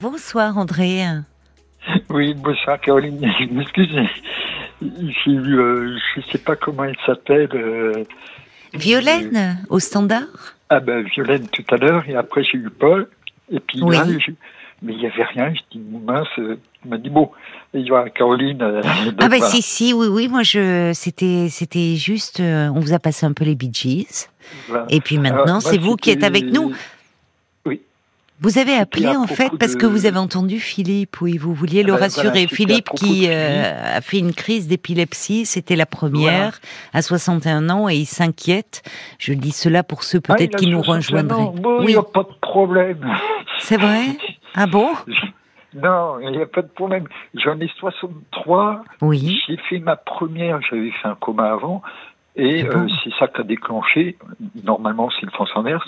Bonsoir André. Oui, bonsoir Caroline. Excusez. Euh, je ne sais pas comment elle s'appelle. Euh, Violaine, euh, au standard Ah ben Violaine tout à l'heure, et après j'ai eu Paul. Et puis Oui. là, je- mais il n'y avait rien. Je dis, mince, euh, il m'a dit, bon, il y aura Caroline. Ah bah voilà. si si oui oui moi je c'était c'était juste on vous a passé un peu les Bee Gees Voilà. et puis maintenant c'est vous qui êtes avec nous. Vous avez appelé en fait parce de- que vous avez entendu Philippe oui vous vouliez le Ah bah, rassurer voilà, c'était à Philippe qui euh, a fait une crise d'épilepsie c'était la première à 61 ans et il s'inquiète je dis cela pour ceux Ah, peut-être il qui nous 61 rejoindraient. Bon, il Oui n'y a pas de problème. c'est vrai? Ah bon? Non, il n'y a pas de problème. J'en ai 63. oui J'ai fait ma première, j'avais fait un coma avant, et bon euh, c'est ça qui a déclenché. Normalement, c'est le sens inverse.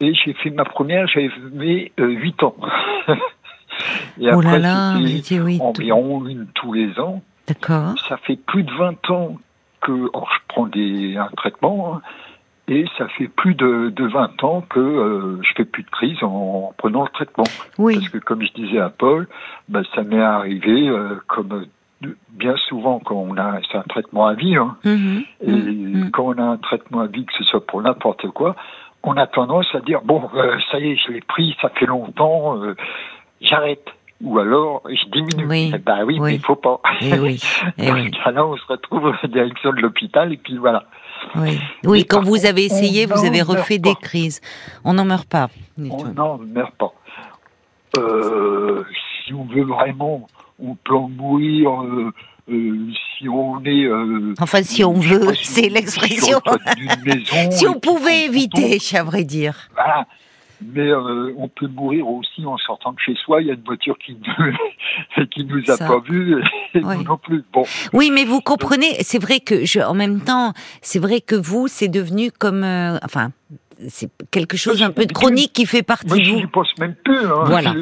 Et j'ai fait ma première, j'avais 8 ans. et oh là après, là tout- environ une tous les ans. d'accord Ça fait plus de 20 ans que or, je prends des, un traitement, hein, et ça fait plus de, de 20 ans que euh, je fais plus de crise en, prenant le traitement. oui Parce que comme je disais à Paul, bah, ça m'est arrivé euh, comme euh, bien souvent quand on a c'est un traitement à vie, hein, Mhm, et mhm. quand on a un traitement à vie, que ce soit pour n'importe quoi, on a tendance à dire bon euh, ça y est je l'ai pris, ça fait longtemps, euh, j'arrête. Ou alors je diminue. Oui, Eh ben oui, oui. mais il faut pas. Eh oui, eh Dans oui. ce cas-là, on se retrouve à la direction de l'hôpital et puis voilà. Oui, oui quand vous avez essayé, vous avez refait pas. des crises. On n'en meurt pas. On n'en meurt pas. Euh, si on veut vraiment, on peut en mourir si on est. euh, Enfin, si on je veut, c'est l'expression. Si on pouvait éviter, à vrai dire. Voilà. Mais euh, on peut mourir aussi en sortant de chez soi. Il y a une voiture qui ne qui nous a Ça. pas vus et Oui. nous non plus. Bon, Oui, mais vous comprenez, c'est vrai que je, en même temps, c'est vrai que vous, c'est devenu comme, euh, enfin, c'est quelque chose un peu de chronique qui fait partie moi de je vous. n'y pense même plus. hein. Voilà.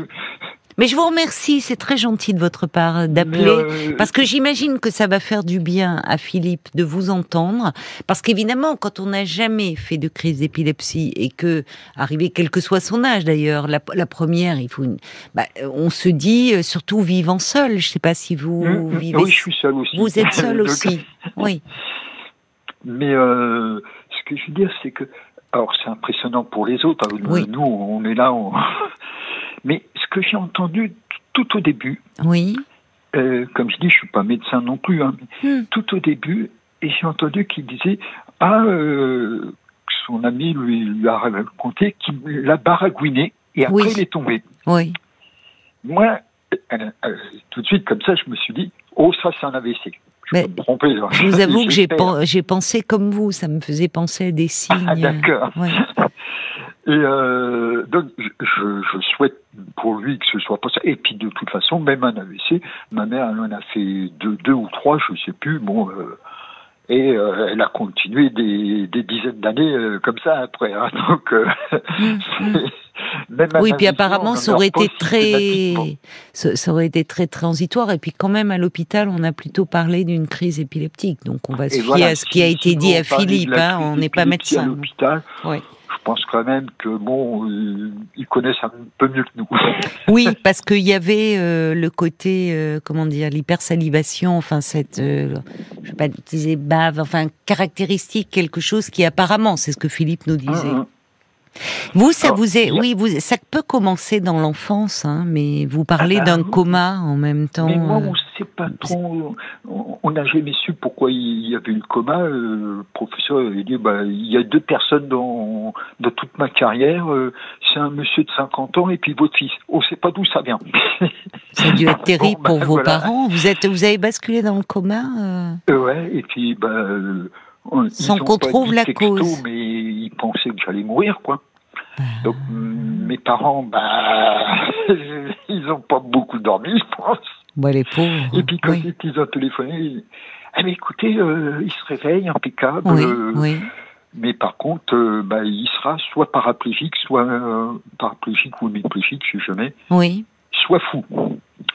Mais je vous remercie, c'est très gentil de votre part d'appeler. euh, Parce que j'imagine que ça va faire du bien à Philippe de vous entendre, parce qu'évidemment, quand on n'a jamais fait de crise d'épilepsie et que, arrivé quel que soit son âge d'ailleurs, la, la première, il faut, une, bah, on se dit euh, surtout vivant seul. Je sais pas si vous hum, hum, vivez. oui, je suis seul aussi. Vous êtes seul aussi. Oui. Mais euh, ce que je veux dire, c'est que, alors c'est impressionnant pour les autres. hein, Oui. Nous, on est là. on- Mais que j'ai entendu tout au début, Oui. euh, comme je dis, je suis pas médecin non plus, hein, mais Hmm. tout au début, et j'ai entendu qu'il disait ah euh, son ami lui, lui a raconté qu'il l'a baragouiné et après Oui. il est tombé. Oui. Moi, euh, tout de suite comme ça, je me suis dit oh ça c'est un AVC. Je Mais me tromper. hein. Je vous avoue que j'ai J'espère. pen- j'ai pensé comme vous. Ça me faisait penser à des signes. Ah, d'accord. Et euh, donc, je souhaite pour lui que ce soit pas ça. Et puis, de toute façon, même un AVC, ma mère, elle en a fait deux, deux ou trois, je sais plus. Bon, euh, et euh, elle a continué des, des dizaines d'années euh, comme ça après. hein. donc, même un Oui, puis apparemment, ça aurait été très, ça, aurait été très transitoire. Et puis, quand même, à l'hôpital, on a plutôt parlé d'une crise épileptique. Donc, on va se fier voilà, à ce qui a été dit à Philippe. Hein, on n'est pas d'épilepsie à médecin. l'hôpital, Oui. Je pense quand même que bon, euh, ils connaissent un peu mieux que nous. Oui, parce qu'il y avait euh, le côté, euh, comment dire, l'hypersalivation, enfin cette, euh, je vais pas utiliser bave, enfin caractéristique, quelque chose qui apparemment, c'est ce que Philippe nous disait. Hum, hum. Vous, ça Alors, vous est, oui, vous, ça peut commencer dans l'enfance, hein, mais vous parlez Ah d'un oui. coma en même temps. Mais moi, euh, on ne sait pas trop. on- n'a jamais su pourquoi il y avait eu le coma. Euh, Le professeur avait dit bah, il y a deux personnes dans, dans toute ma carrière. euh, C'est un monsieur de 50 ans et puis votre fils. On ne sait pas d'où ça vient. Ça a dû être terrible Bon, bah, pour vos voilà. parents. Vous êtes, vous avez basculé dans le coma. euh, Euh, ouais, et puis, bah, euh, Sans qu'on trouve la texto, cause. Mais ils pensaient que j'allais mourir, quoi. Bah. Donc, mes parents, bah, ils n'ont pas beaucoup dormi, je pense. Bon, les pauvres. Et puis quand oui, ils ont téléphoné, ils- ah mais écoutez, euh, il se réveille impeccable, oui, euh, oui. mais par contre, euh, bah, il sera soit paraplégique, soit paraplégique ou hémiplégique, je sais jamais, oui. soit fou.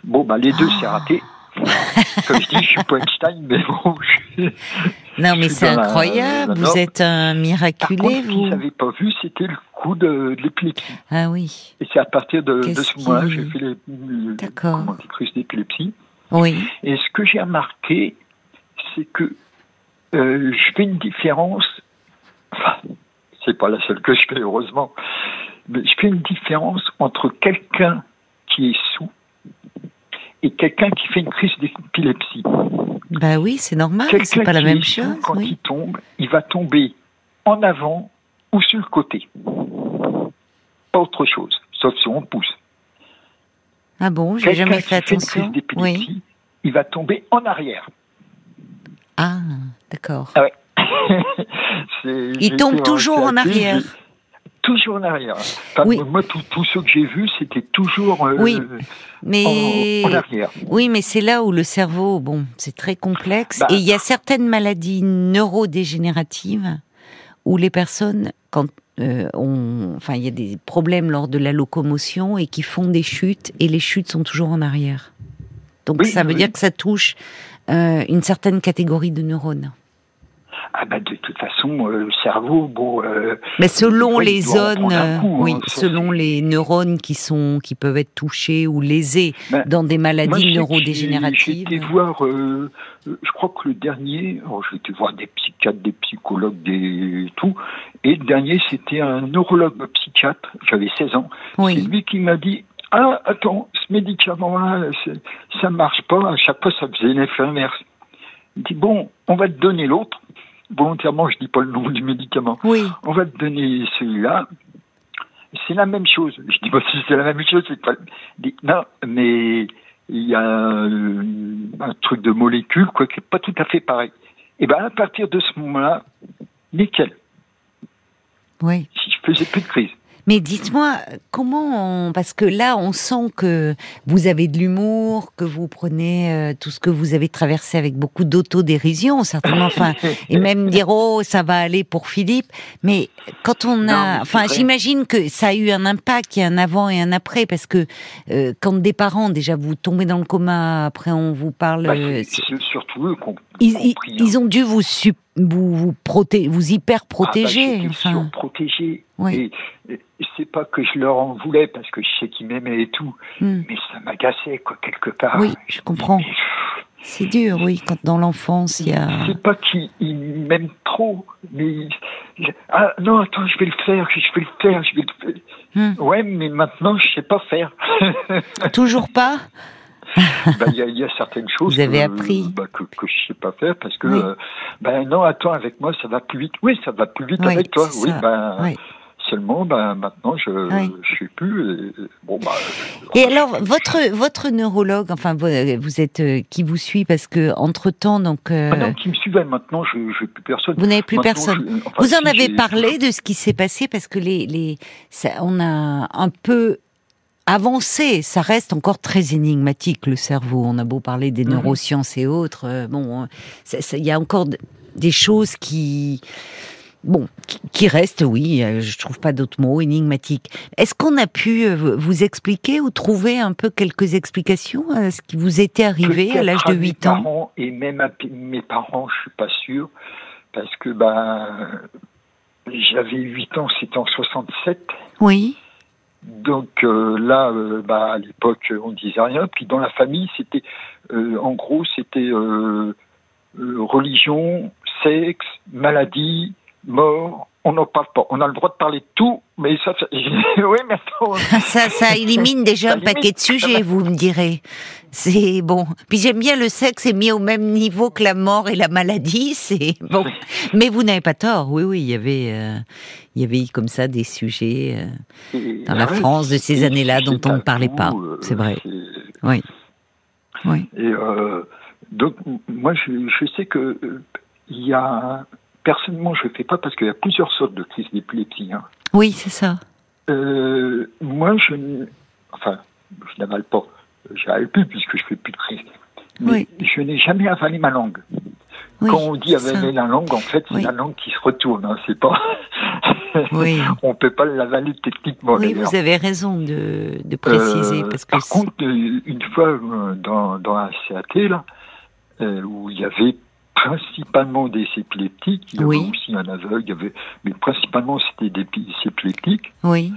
Bon, bah les deux, c'est Ah. raté. Comme je dis, je suis pas Einstein, mais bon, je- Non, mais c'est incroyable. vous êtes un miraculé, Par contre, vous. Ce n'avais pas vu, c'était le coup de, de l'épilepsie. Ah oui. Et c'est à partir de, de ce moment-là qui- j'ai fait les, le- D'accord. comment dire, crise d'épilepsie. Oui. Et ce que j'ai remarqué, c'est que euh, je fais une différence. Enfin, c'est pas la seule que je fais, heureusement. Mais je fais une différence entre quelqu'un qui est sous et quelqu'un qui fait une crise d'épilepsie. Bah oui, c'est normal. C'est pas la même chose. quand Oui. il tombe, il va tomber en avant ou sur le côté. Pas autre chose, sauf si on pousse. Ah bon, j'ai jamais qui fait fait une attention. crise Oui. il va tomber en arrière. Ah, d'accord. Ah ouais. Il tombe toujours en arrière. Toujours en arrière. Enfin, Oui. Moi, tous ceux que j'ai vus, c'était toujours euh, Oui, Mais en, en arrière. oui, mais c'est là où le cerveau, bon, c'est très complexe. Bah. Et il y a certaines maladies neurodégénératives où les personnes, quand euh, enfin, il y a des problèmes lors de la locomotion et qui font des chutes, et les chutes sont toujours en arrière. Donc Oui, ça veut oui. dire que ça touche euh, une certaine catégorie de neurones. Ah bah de toute façon, euh, le cerveau, bon. euh, Mais selon les zones, coup, hein, oui, ça, selon les neurones qui sont, qui peuvent être touchés ou lésés Ben, dans des maladies neurodégénératives. J'ai été voir, euh, je crois que le dernier, alors j'ai été voir des psychiatres, des psychologues, des tout, et le dernier c'était un neurologue psychiatre, j'avais 16 ans, c'est lui qui m'a dit Ah, attends, ce médicament-là, ça marche pas. À chaque fois, ça faisait l'effet inverse. Il dit Bon, on va te donner l'autre. Volontairement, je dis pas le nom du médicament. oui, On va te donner celui-là. C'est la même chose. Je dis, bah, si c'est la même chose, c'est pas. Non, mais il y a un, un truc de molécule, quoi, qui est pas tout à fait pareil. Et ben, à partir de ce moment-là, nickel. oui. Si je faisais plus de crise. Mais dites-moi, comment on... Parce que là, on sent que vous avez de l'humour, que vous prenez euh, tout ce que vous avez traversé avec beaucoup d'autodérision, certainement. Enfin, et même dire oh ça va aller pour Philippe. Mais quand on a, enfin, j'imagine que ça a eu un impact, il y a un avant et un après, parce que euh, quand des parents déjà vous tombez dans le coma, après on vous parle, Bah, euh, c'est- surtout eux ils, ils- compris, hein. ils ont dû vous vous vous, proté- vous hyper Ah, bah, protéger. enfin. Oui. Et, et c'est pas que je leur en voulais parce que je sais qu'ils m'aimaient et tout, hmm. mais ça m'agaçait quoi quelque part. oui, je comprends. C'est dur, oui, quand dans l'enfance il y a. C'est pas qu'ils ils m'aiment trop, mais ils- ah non attends je vais le faire, je vais le faire, je vais le faire. Hmm. Ouais mais maintenant je sais pas faire. Toujours pas Ben, Il y, a- il y a certaines choses Vous avez que, appris. bah, que que je sais pas faire parce que Oui. euh, ben non attends avec moi ça va plus vite. Oui ça va plus vite Oui, avec toi. Oui ben Oui. Seulement ben maintenant je Oui. je sais plus. Et, bon bah. Et alors, votre votre neurologue, enfin, vous, vous êtes euh, qui vous suit parce que entre temps, donc, euh, Ah non, qui me suivait maintenant, je n'ai plus personne. vous n'avez plus Maintenant, personne. je- enfin, Vous en avez parlé de ce qui s'est passé parce que les les ça, on a un peu avancé. Ça reste encore très énigmatique le cerveau. On a beau parler des Mhm. neurosciences et autres, euh, bon, il y a encore des choses qui Bon, qui- restent, oui, euh, je trouve pas d'autres mots, énigmatiques. Est-ce qu'on a pu euh, vous expliquer ou trouver un peu quelques explications à ce qui vous était arrivé à l'âge de mes 8 ans parents, Et même à mes parents, je suis pas sûr, parce que ben, j'avais 8 ans, c'était en 67. Oui, Donc euh, là, euh, bah, à l'époque, on disait rien. Puis dans la famille, c'était, euh, en gros, c'était euh, euh, religion, sexe, maladie, mort. On n'en parle pas. On a le droit de parler de tout, mais ça, ça oui, mais attends. ça, ça élimine déjà Ça un paquet de sujets, vous me direz. C'est bon. Puis j'aime bien le sexe est mis au même niveau que la mort et la maladie, c'est bon. Mais vous n'avez pas tort. Oui, oui, il y avait, euh, il y avait comme ça des sujets euh, dans la ouais, France de ces années-là dont on ne parlait pas. euh, C'est vrai. Oui, oui. Et euh, donc, moi, je, je sais que il y a personnellement, je ne fais pas parce qu'il y a plusieurs sortes de crises d'épilepsie. Hein. Oui, c'est ça. Euh, moi, je, enfin, je n'avale pas. J'avale plus puisque je fais plus de crise. Mais je n'ai jamais avalé ma langue. Oui, Quand on dit ça. avaler la langue, en fait, c'est Oui. la langue qui se retourne. Hein, c'est pas. Oui. on peut pas l'avaler techniquement. Oui, vous avez raison de, de préciser Euh, parce que par contre, euh, une fois euh, dans, dans un CAT là, euh, où il y avait principalement des épileptiques. Il y avait Oui. aussi un aveugle, avait, mais principalement c'était des épileptiques. Oui.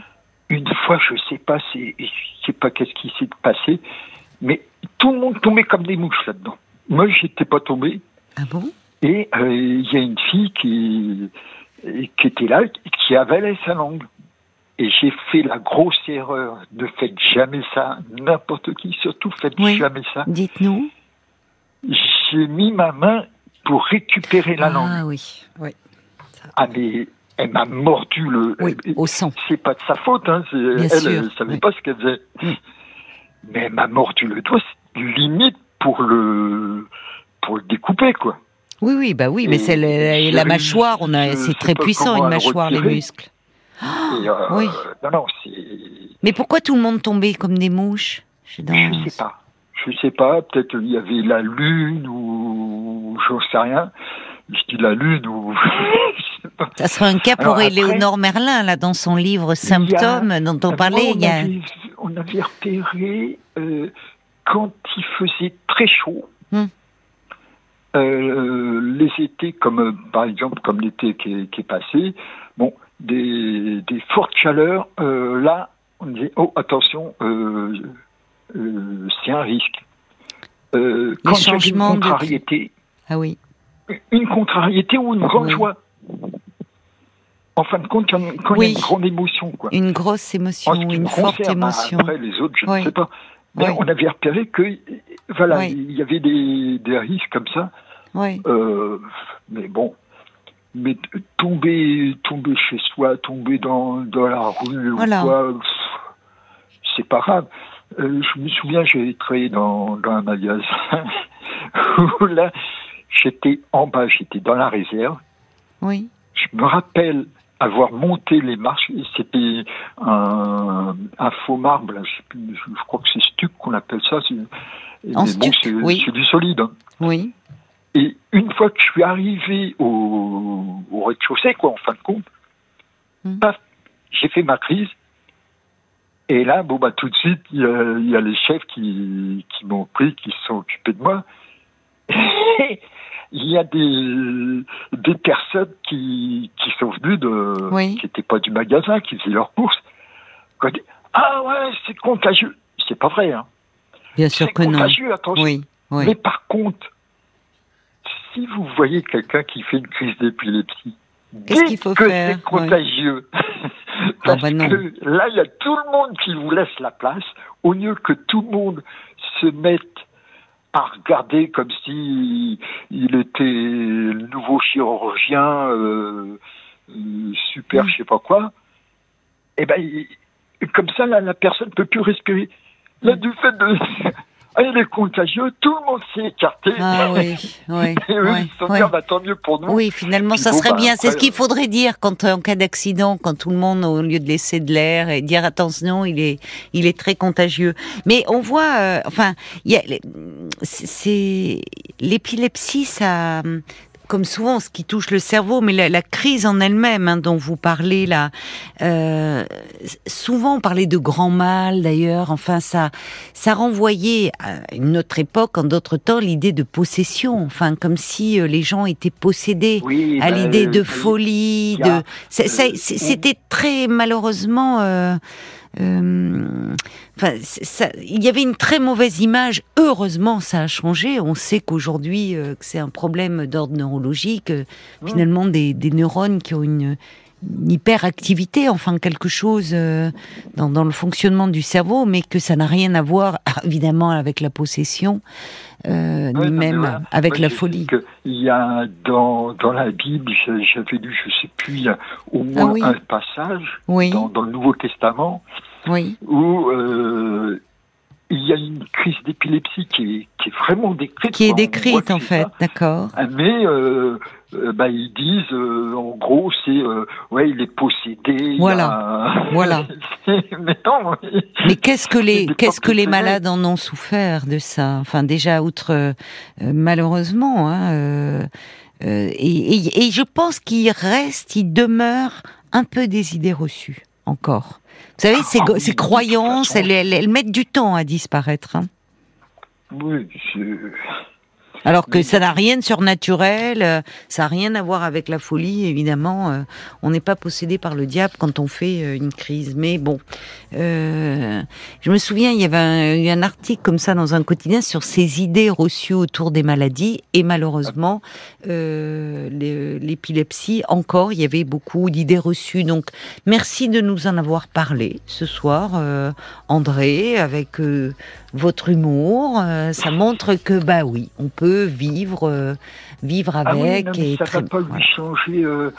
Une fois, je sais pas, c'est, je sais pas qu'est-ce qui s'est passé, mais tout le monde tombait comme des mouches là-dedans. Moi, j'étais pas tombé. Ah bon? Et euh, il y a une fille qui, qui était là, qui avalait sa langue. Et j'ai fait la grosse erreur. Ne faites jamais ça. N'importe qui, surtout, faites Oui. jamais ça. Dites-nous. J'ai mis ma main pour récupérer la langue. Ah oui. Oui. Ah, mais elle m'a mordu le. Oui, au sang. C'est pas de sa faute, hein. elle, sûr, elle savait oui. pas ce qu'elle faisait. Mais elle m'a mordu le doigt, c'est limite pour le pour le découper, quoi. Oui, oui, bah oui, mais c'est la mâchoire, on a, c'est très puissant une mâchoire, les muscles. Et, euh, oui. Non, non. Mais pourquoi tout le monde tombait comme des mouches Je Je sais pas. Je sais pas. Peut-être il y avait la lune ou j'en sais rien. Je dis la lune ou. je sais pas. Ça serait un cas pour Éléonore Merlin, là, dans son livre Symptômes, dont on parlait. on, il y a... avait, on avait repéré euh, quand il faisait très chaud. Hmm. euh, les étés, comme euh, par exemple comme l'été qui est, qui est passé, bon, des, des fortes chaleurs, euh, là, on disait oh attention, euh, c'est un risque. Euh, quand il y avait une de- contrariété, Ah oui. une contrariété ou une grande Oui. joie. En fin de compte, quand, quand il y a une grande émotion, quoi. Une grosse émotion, qui une me forte concerne, bah, émotion. Après, les autres, je Oui. ne sais pas. Mais Oui. on avait repéré que, voilà, Oui. il y avait des, des risques comme ça. Oui. Euh, mais bon, mais tomber, tomber chez soi, tomber dans, dans la rue Voilà. ou quoi, c'est pas grave. Euh, je me souviens, j'ai travaillé dans, dans un magasin où là, j'étais en bas, j'étais dans la réserve. Oui. Je me rappelle avoir monté les marches, c'était un, un faux marbre, là, je, crois que c'est stuc qu'on appelle ça. mais En bon, c'est oui. du solide. hein. Oui. Et une fois que je suis arrivé au, au rez-de-chaussée, quoi, en fin de compte, paf, j'ai fait ma crise. Et là, bon, bah, tout de suite, il y a, il y a les chefs qui, qui m'ont pris, qui se sont occupés de moi. il y a des, des personnes qui, qui sont venues de, Oui. qui n'étaient pas du magasin, qui faisaient leurs courses. qui ont dit, ah ouais, c'est contagieux. C'est pas vrai, hein. Bien sûr que non. contagieux, attention. Oui. Oui. Mais par contre, si vous voyez quelqu'un qui fait une crise d'épilepsie, Qu'est-ce qu'il faut que faire c'est contagieux. Parce bah non. que là, il y a tout le monde qui vous laisse la place, au lieu que tout le monde se mette à regarder comme si il était le nouveau chirurgien, euh, euh, super, Mm. je sais pas quoi. Et ben, il- comme ça, là, la personne peut plus respirer. Là, Mm. du fait de, ah, il est contagieux, tout le monde s'est écarté. Ah oui. Oui. Et eux, oui, ils se sont oui. dit, ah, bah, tant mieux pour nous. Oui, finalement, Puis ça bon, serait bah, bien. C'est ce qu'il faudrait dire quand, euh, en cas d'accident, quand tout le monde, au lieu de laisser de l'air et dire attention, il est, il est très contagieux. Mais on voit, euh, enfin, il y a, les- c'est l'épilepsie, ça, comme souvent, ce qui touche le cerveau, mais la, la crise en elle-même hein, dont vous parlez là, euh, souvent on parlait de grand mal d'ailleurs. Enfin, ça, ça renvoyait à une autre époque, en d'autres temps, l'idée de possession. Enfin, comme si euh, les gens étaient possédés Oui, à bah, l'idée de euh, folie. De, c'était très malheureusement. euh, Enfin, ça- il y avait une très mauvaise image. Heureusement, ça a changé. On sait qu'aujourd'hui, que c'est un problème d'ordre neurologique. Euh, Mmh. Finalement, des, des neurones qui ont une, une hyperactivité, enfin quelque chose euh, dans, dans le fonctionnement du cerveau, mais que ça n'a rien à voir, évidemment, avec la possession, euh, Ouais, ni non, même voilà. avec Moi, la folie. Il y a dans, dans la Bible, j'avais lu, je sais plus, il y a au Ah moins oui. un passage Oui, dans, dans le Nouveau Testament oui, où euh, il y a une crise d'épilepsie qui est, qui est vraiment décrite. qui est voit décrite en fait, d'accord. Ah, Mais euh, euh, bah, ils disent, euh, en gros, c'est euh, ouais, il est possédé. il Voilà. a- Voilà. mais qu'est-ce que les qu'est-ce que les de malades en ont souffert de ça? Enfin déjà outre euh, malheureusement, hein, euh, et, et- et je pense qu'il reste, il demeure un peu des idées reçues encore. Vous savez, ces, Ah oui, ces croyances, elles, elles- elles mettent du temps à disparaître. hein. Oui, Alors que ça n'a rien de surnaturel, euh, ça n'a rien à voir avec la folie, évidemment. euh, on n'est pas possédé par le diable quand on fait euh, une crise. Mais bon, euh, je me souviens, il y avait un, eu un article comme ça dans un quotidien sur ces idées reçues autour des maladies. Et malheureusement, euh, le- l'épilepsie, encore, il y avait beaucoup d'idées reçues. Donc, merci de nous en avoir parlé ce soir, euh, André, avec votre humour. Ça montre que, bah oui, on peut vivre, euh, vivre Ah oui, avec. non, mais et ça très- va pas lui changer euh,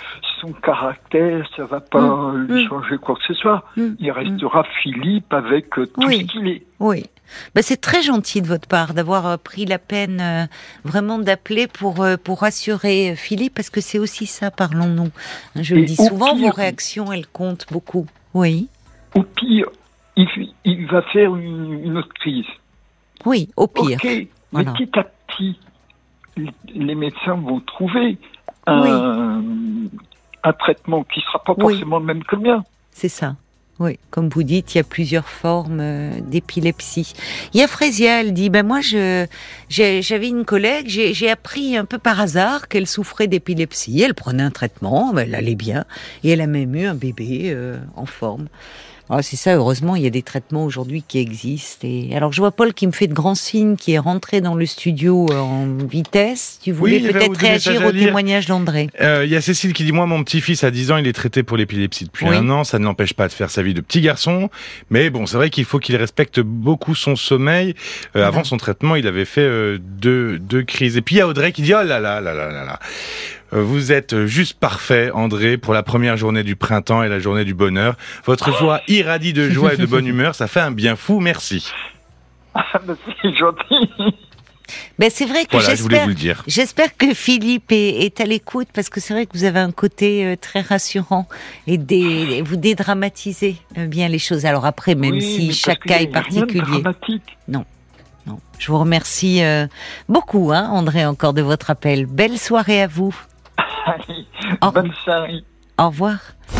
son caractère, ça va pas Mm, lui mm. changer quoi que ce soit. Mm, Il restera Philippe avec euh, tout Oui. ce qu'il est. Oui. Bah, c'est très gentil de votre part d'avoir pris la peine euh, vraiment d'appeler pour euh, pour rassurer Philippe parce que c'est aussi ça parlons-nous. Je le dis souvent pire- vos réactions elles comptent beaucoup. Oui. Au pire, il, il va faire une, une autre crise. Oui, au pire. Ok, mais Voilà. petit à petit, les- médecins vont trouver un, un traitement qui sera pas Oui. forcément le même que le mien. C'est ça. Oui, comme vous dites, il y a plusieurs formes euh, d'épilepsie. Il y a Frésia, elle dit, ben moi, je, j'avais une collègue, j'ai, j'ai appris un peu par hasard qu'elle souffrait d'épilepsie. Elle prenait un traitement, ben, elle allait bien, et elle a même eu un bébé euh, en forme. Ah, c'est ça, heureusement, il y a des traitements aujourd'hui qui existent. Et alors, je vois Paul qui me fait de grands signes, qui est rentré dans le studio euh, en vitesse. Tu voulais peut-être réagir au témoignage d'André. Euh, Il y a Cécile qui dit Moi, mon petit-fils à 10 ans, il est traité pour l'épilepsie depuis Oui. un an. Ça ne l'empêche pas de faire sa vie de petit garçon. Mais bon, c'est vrai qu'il faut qu'il respecte beaucoup son sommeil. Euh. Avant son traitement, il avait fait euh, deux, deux crises. Et puis il y a Audrey qui dit Oh là là là là là là. Euh, Vous êtes juste parfait, André, pour la première journée du printemps et la journée du bonheur. Votre voix irradie de joie et de bonne humeur. Ça fait un bien fou. Merci. Ah, mais c'est gentil. Ben, c'est vrai que Voilà, je voulais j'espère. vous le dire. J'espère que Philippe est, est à l'écoute parce que c'est vrai que vous avez un côté euh, très rassurant et dé- vous dédramatisez euh, bien les choses. Alors après, même Oui, si chaque cas est particulier. dramatique. Non. Je vous remercie beaucoup, hein, André, encore de votre appel. Belle soirée à vous. Allez, Au bonne soirée. Au revoir.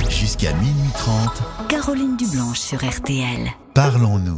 Jusqu'à minuit 30, Caroline Dublanche sur RTL. parlons-nous.